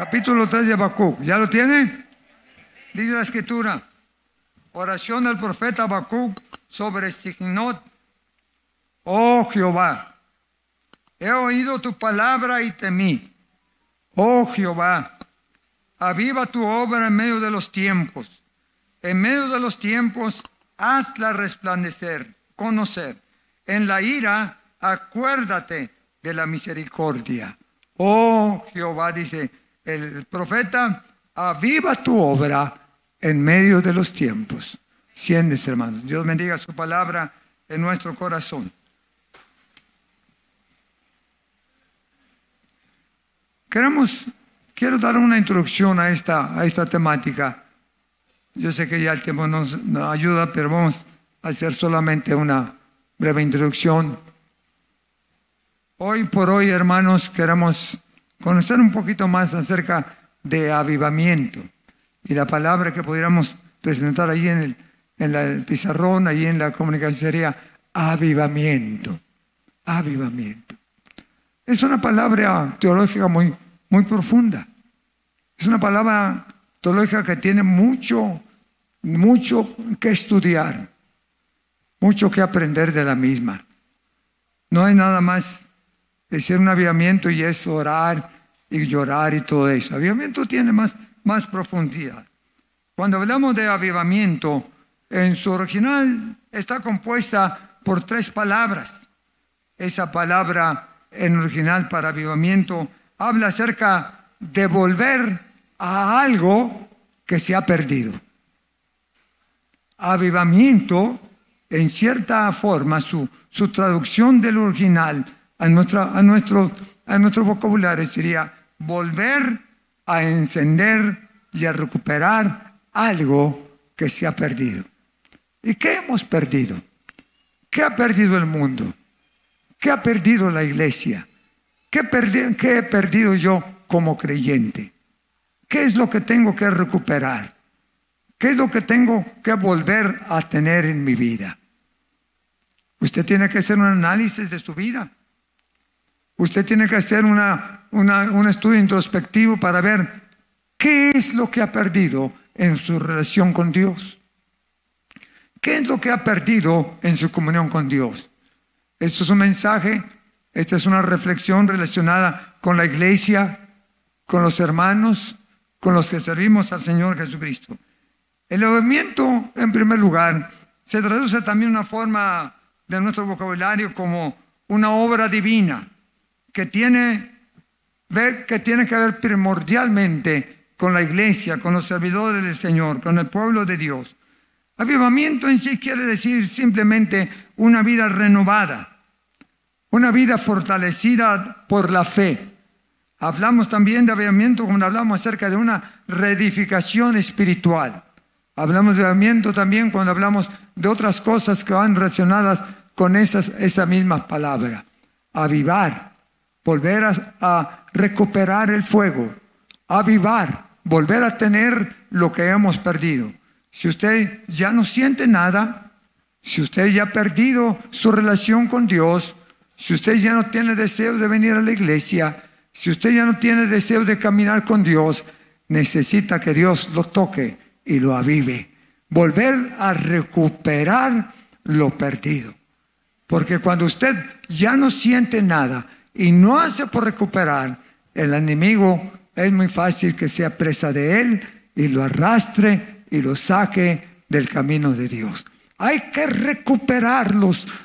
capítulo 3 de Habacuc. ¿Ya lo tiene? Dice la escritura, oración del profeta Habacuc sobre Signot. Oh Jehová, he oído tu palabra y temí. Oh Jehová, aviva tu obra en medio de los tiempos. En medio de los tiempos, hazla resplandecer, conocer. En la ira, acuérdate de la misericordia. Oh Jehová, dice, el profeta, aviva tu obra en medio de los tiempos. Sientes, hermanos. Dios bendiga su palabra en nuestro corazón. Queremos, quiero dar una introducción a esta, a esta temática. Yo sé que ya el tiempo nos ayuda, pero vamos a hacer solamente una breve introducción. Hoy por hoy, hermanos, queremos conocer un poquito más acerca de avivamiento. Y la palabra que pudiéramos presentar ahí en el, en el pizarrón, ahí en la comunicación sería avivamiento. Avivamiento. Es una palabra teológica muy, muy profunda. Es una palabra teológica que tiene mucho, mucho que estudiar, mucho que aprender de la misma. No hay nada más decir un avivamiento y es orar y llorar y todo eso. Avivamiento tiene más, más profundidad. Cuando hablamos de avivamiento, en su original está compuesta por tres palabras. Esa palabra en original para avivamiento habla acerca de volver a algo que se ha perdido. Avivamiento, en cierta forma, su, su traducción del original a, a, nuestro, a nuestro vocabulario sería volver a encender y a recuperar algo que se ha perdido. ¿Y qué hemos perdido? ¿Qué ha perdido el mundo? ¿Qué ha perdido la iglesia? ¿Qué, ¿Qué, he perdido yo como creyente? ¿Qué es lo que tengo que recuperar? ¿Qué es lo que tengo que volver a tener en mi vida? Usted tiene que hacer un análisis de su vida. Usted tiene que hacer un estudio introspectivo para ver qué es lo que ha perdido en su relación con Dios. ¿Qué es lo que ha perdido en su comunión con Dios? Esto es un mensaje, esta es una reflexión relacionada con la iglesia, con los hermanos, con los que servimos al Señor Jesucristo. El movimiento, en primer lugar, se traduce también una forma de nuestro vocabulario como una obra divina que tiene, que tiene que ver primordialmente con la iglesia, con los servidores del Señor, con el pueblo de Dios. Avivamiento en sí quiere decir simplemente una vida renovada, una vida fortalecida por la fe. Hablamos también de avivamiento cuando hablamos acerca de una reedificación espiritual. Hablamos de avivamiento también cuando hablamos de otras cosas que van relacionadas con esas, esa misma palabra. Avivar, volver a, recuperar el fuego, avivar, volver a tener lo que hemos perdido. Si usted ya no siente nada, si usted ya ha perdido su relación con Dios, si usted ya no tiene deseo de venir a la iglesia, si usted ya no tiene deseo de caminar con Dios, necesita que Dios lo toque y lo avive. Volver a recuperar lo perdido. Porque cuando usted ya no siente nada, y no hace por recuperar, el enemigo es muy fácil que sea presa de él y lo arrastre y lo saque del camino de Dios. Hay que recuperar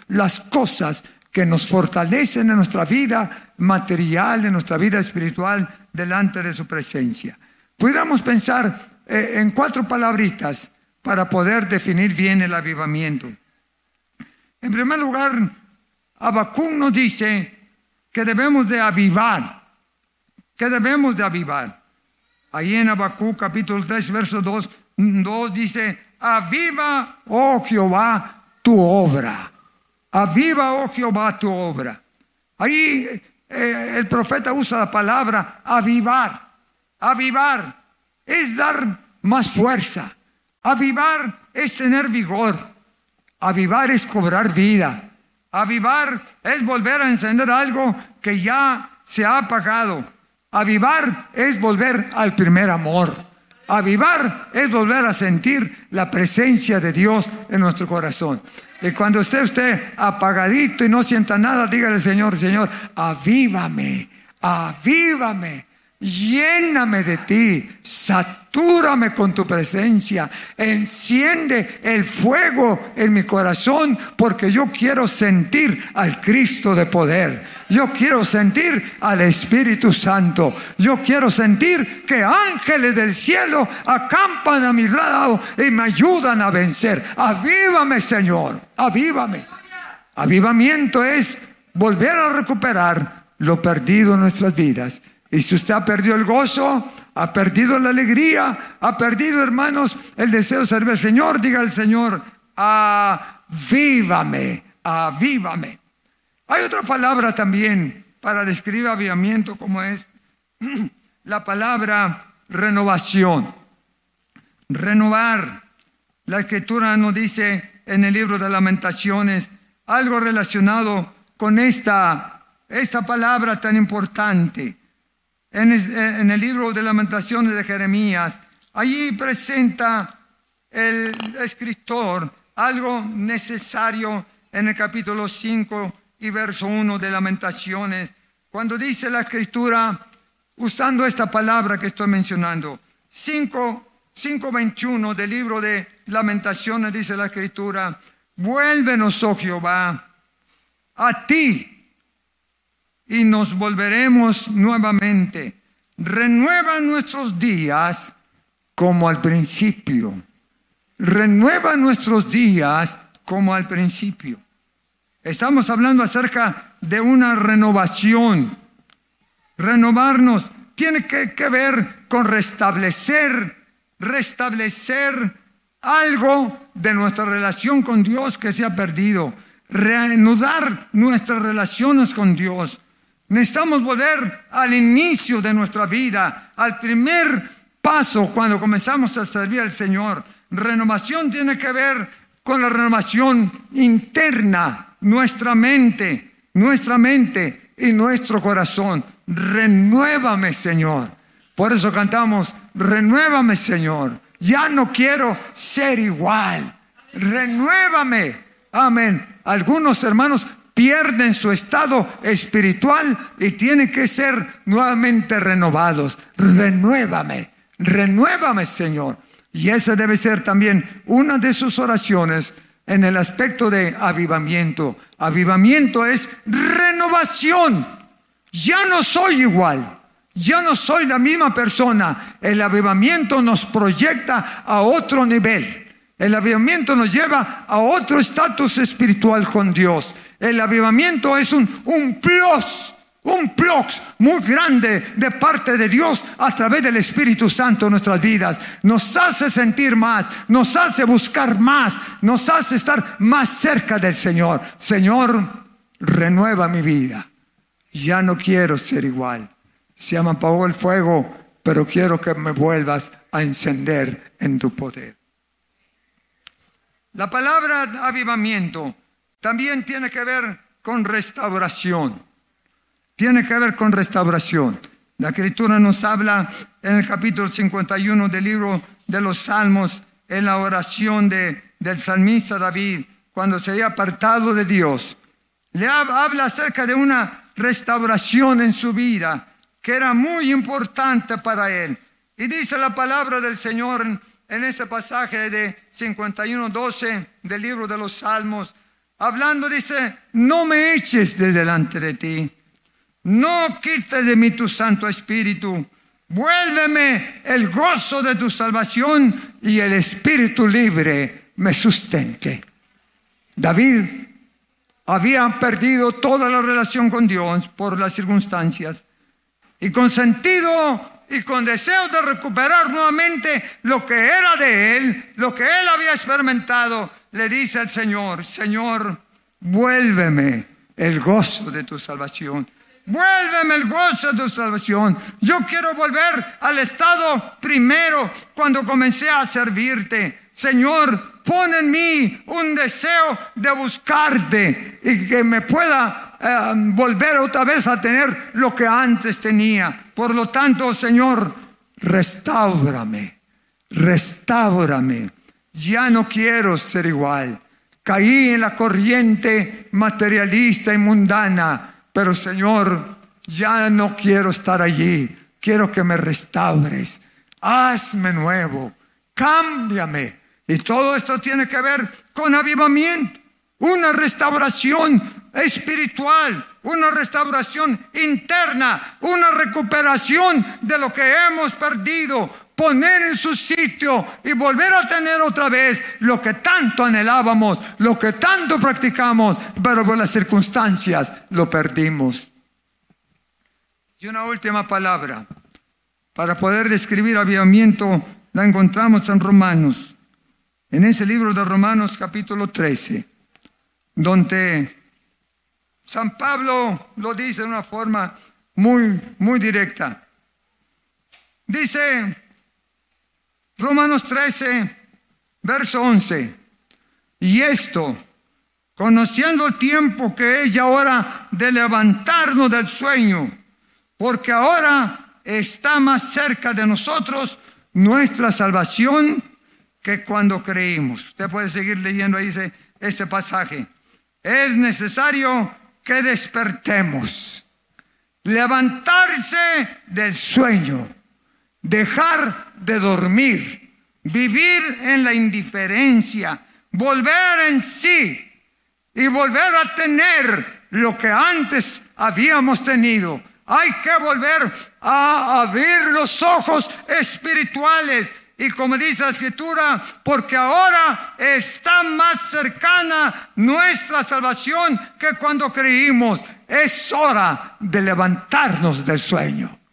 las cosas que nos fortalecen en nuestra vida material, en nuestra vida espiritual, delante de su presencia. Pudiéramos pensar eh, en cuatro palabritas para poder definir bien el avivamiento. En primer lugar, Habacuc nos dice que debemos de avivar, que debemos de avivar. Ahí en Abacú capítulo 3, verso 2, 2 dice, aviva, oh Jehová, tu obra. Aviva, oh Jehová, tu obra. Ahí eh, el profeta usa la palabra avivar. Avivar es dar más fuerza. Avivar es tener vigor. Avivar es cobrar vida. Avivar es volver a encender algo que ya se ha apagado. Avivar es volver al primer amor. Avivar es volver a sentir la presencia de Dios en nuestro corazón. Y cuando esté usted apagadito y no sienta nada, dígale Señor, Señor, avívame, avívame, lléname de ti, satúrame con tu presencia, enciende el fuego en mi corazón porque yo quiero sentir al Cristo de poder. Yo quiero sentir al Espíritu Santo. Yo quiero sentir que ángeles del cielo acampan a mi lado y me ayudan a vencer. Avívame, Señor. Avívame. Avivamiento es volver a recuperar lo perdido en nuestras vidas. Y si usted ha perdido el gozo, ha perdido la alegría, ha perdido, hermanos, el deseo de servir al Señor, diga al Señor, avívame, avívame. Hay otra palabra también para describir avivamiento como es la palabra renovación. Renovar. La escritura nos dice en el libro de lamentaciones algo relacionado con esta, esta palabra tan importante. En, en el libro de lamentaciones de Jeremías, allí presenta el escritor algo necesario en el capítulo 5 y verso 1 de Lamentaciones, cuando dice la escritura, usando esta palabra que estoy mencionando, 5.21 del libro de Lamentaciones, dice la escritura, vuélvenos, oh Jehová, a ti y nos volveremos nuevamente. Renueva nuestros días como al principio. Renueva nuestros días como al principio. Estamos hablando acerca de una renovación. Renovarnos tiene que, ver con restablecer, restablecer algo de nuestra relación con Dios que se ha perdido, reanudar nuestras relaciones con Dios. Necesitamos volver al inicio de nuestra vida, al primer paso cuando comenzamos a servir al Señor. Renovación tiene que ver con la renovación interna, nuestra mente, nuestra mente y nuestro corazón. Renuévame, Señor. Por eso cantamos, renuévame, Señor. Ya no quiero ser igual. Renuévame. Amén. Algunos hermanos pierden su estado espiritual y tienen que ser nuevamente renovados. Renuévame. Renuévame, Señor. Y esa debe ser también una de sus oraciones en el aspecto de avivamiento. Avivamiento es renovación. Ya no soy igual. Ya no soy la misma persona. El avivamiento nos proyecta a otro nivel. El avivamiento nos lleva a otro estatus espiritual con Dios. El avivamiento es un, un plus un plus muy grande de parte de Dios a través del Espíritu Santo en nuestras vidas. Nos hace sentir más, nos hace buscar más, nos hace estar más cerca del Señor. Señor, renueva mi vida. Ya no quiero ser igual. Se me apagó el fuego, pero quiero que me vuelvas a encender en tu poder. La palabra avivamiento también tiene que ver con restauración tiene que ver con restauración. La escritura nos habla en el capítulo 51 del libro de los Salmos, en la oración de, del salmista David, cuando se había apartado de Dios. Le habla acerca de una restauración en su vida que era muy importante para él. Y dice la palabra del Señor en, este pasaje de 51.12 del libro de los Salmos, hablando, dice, no me eches de delante de ti no quites de mí tu Santo Espíritu. Vuélveme el gozo de tu salvación y el espíritu libre me sustente. David había perdido toda la relación con Dios por las circunstancias y con sentido y con deseo de recuperar nuevamente lo que era de él, lo que él había experimentado, le dice al Señor, Señor, vuélveme el gozo de tu salvación. Vuélveme el gozo de tu salvación. Yo quiero volver al estado primero cuando comencé a servirte. Señor, pon en mí un deseo de buscarte y que me pueda eh, volver otra vez a tener lo que antes tenía. Por lo tanto, Señor, restaurame, restaurame. Ya no quiero ser igual. Caí en la corriente materialista y mundana pero Señor, ya no quiero estar allí. Quiero que me restaures. Hazme nuevo. Cámbiame. Y todo esto tiene que ver con avivamiento. Una restauración espiritual, una restauración interna, una recuperación de lo que hemos perdido, poner en su sitio y volver a tener otra vez lo que tanto anhelábamos, lo que tanto practicamos, pero por las circunstancias lo perdimos. Y una última palabra, para poder describir avivamiento, la encontramos en Romanos, en ese libro de Romanos capítulo 13, donde San Pablo lo dice de una forma muy, muy directa. Dice, Romanos 13, verso 11. Y esto, conociendo el tiempo que es ya hora de levantarnos del sueño, porque ahora está más cerca de nosotros nuestra salvación que cuando creímos. Usted puede seguir leyendo ahí ese, ese pasaje. Es necesario que despertemos, levantarse del sueño dejar de dormir, vivir en la indiferencia, volver en sí y volver a tener lo que antes habíamos tenido. Hay que volver a abrir los ojos espirituales. Y como dice la escritura, porque ahora está más cercana nuestra salvación que cuando creímos. Es hora de levantarnos del sueño.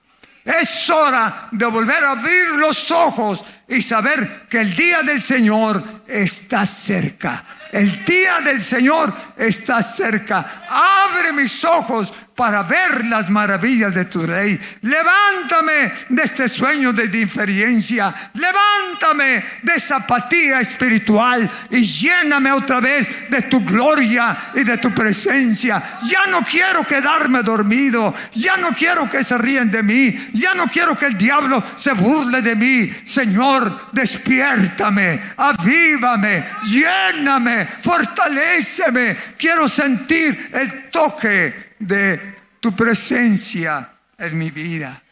Es hora de volver a abrir los ojos y saber que el día del Señor está cerca. El día del Señor está cerca. Abre mis ojos para ver las maravillas de tu ley. Levántame de este sueño de diferencia. Levántame de esa apatía espiritual y lléname otra vez de tu gloria y de tu presencia. Ya no quiero quedarme dormido. Ya no quiero que se ríen de mí. Ya no quiero que el diablo se burle de mí. Señor, despiértame, avívame, lléname, fortaléceme. Quiero sentir el toque de tu presencia en mi vida.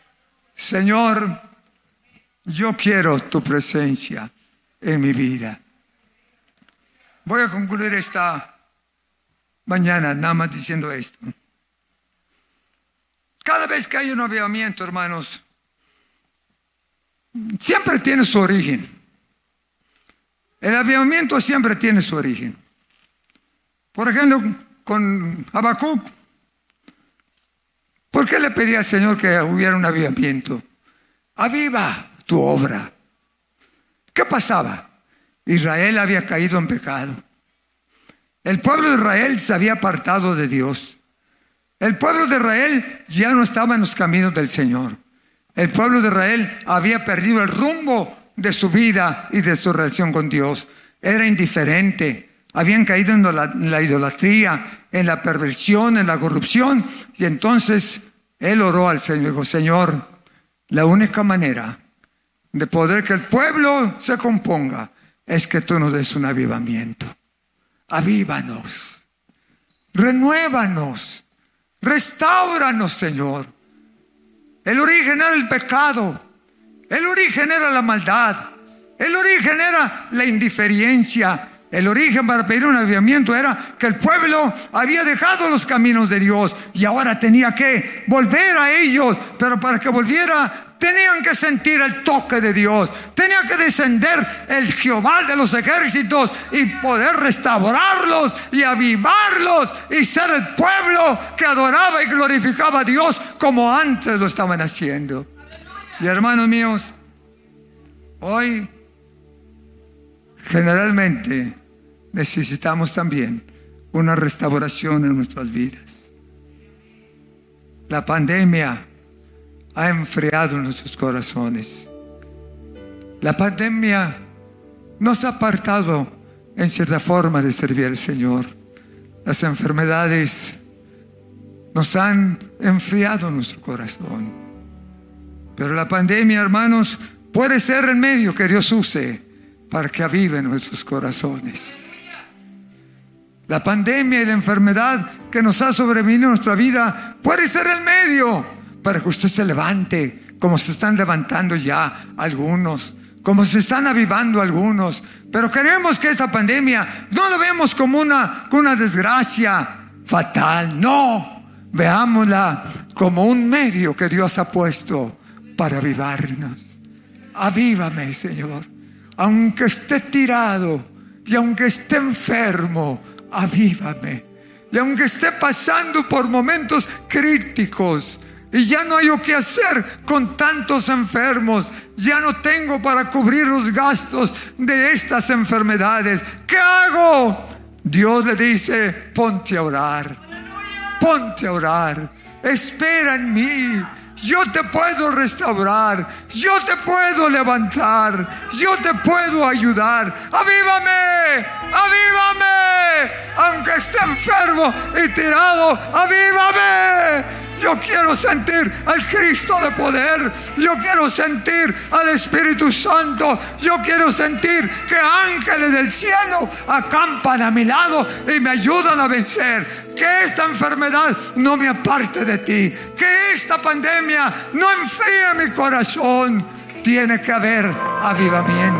Señor, yo quiero tu presencia en mi vida. Voy a concluir esta mañana nada más diciendo esto. Cada vez que hay un avivamiento, hermanos, siempre tiene su origen. El avivamiento siempre tiene su origen. Por ejemplo, con Habacuc, ¿Por qué le pedí al Señor que hubiera un avivamiento? Aviva tu obra. ¿Qué pasaba? Israel había caído en pecado. El pueblo de Israel se había apartado de Dios. El pueblo de Israel ya no estaba en los caminos del Señor. El pueblo de Israel había perdido el rumbo de su vida y de su relación con Dios. Era indiferente. Habían caído en la, idolatría, en la perversión, en la corrupción. Y entonces él oró al Señor dijo, Señor, la única manera de poder que el pueblo se componga es que tú nos des un avivamiento. Avívanos, renuévanos, restauranos, Señor. El origen era el pecado, el origen era la maldad, el origen era la indiferencia, el origen para pedir un avivamiento era que el pueblo había dejado los caminos de Dios y ahora tenía que volver a ellos, pero para que volviera tenían que sentir el toque de Dios, tenía que descender el Jehová de los ejércitos y poder restaurarlos y avivarlos y ser el pueblo que adoraba y glorificaba a Dios como antes lo estaban haciendo. Y hermanos míos, hoy generalmente necesitamos también una restauración en nuestras vidas. La pandemia ha enfriado nuestros corazones. La pandemia nos ha apartado en cierta forma de servir al Señor. Las enfermedades nos han enfriado nuestro corazón. Pero la pandemia, hermanos, puede ser el medio que Dios use para que avive nuestros corazones. La pandemia y la enfermedad que nos ha sobrevenido en nuestra vida puede ser el medio para que usted se levante, como se están levantando ya algunos, como se están avivando algunos. Pero queremos que esta pandemia no lo vemos como una, como una desgracia fatal, no, veámosla como un medio que Dios ha puesto para avivarnos. Avívame, Señor, aunque esté tirado y aunque esté enfermo, avívame. Y aunque esté pasando por momentos críticos, y ya no hay que hacer con tantos enfermos. Ya no tengo para cubrir los gastos de estas enfermedades. ¿Qué hago? Dios le dice, ponte a orar. Ponte a orar. Espera en mí. Yo te puedo restaurar. Yo te puedo levantar. Yo te puedo ayudar. Avívame. Avívame. Aunque esté enfermo y tirado. Avívame. Yo quiero sentir al Cristo de poder. Yo quiero sentir al Espíritu Santo. Yo quiero sentir que ángeles del cielo acampan a mi lado y me ayudan a vencer. Que esta enfermedad no me aparte de ti. Que esta pandemia no enfríe mi corazón. Tiene que haber avivamiento.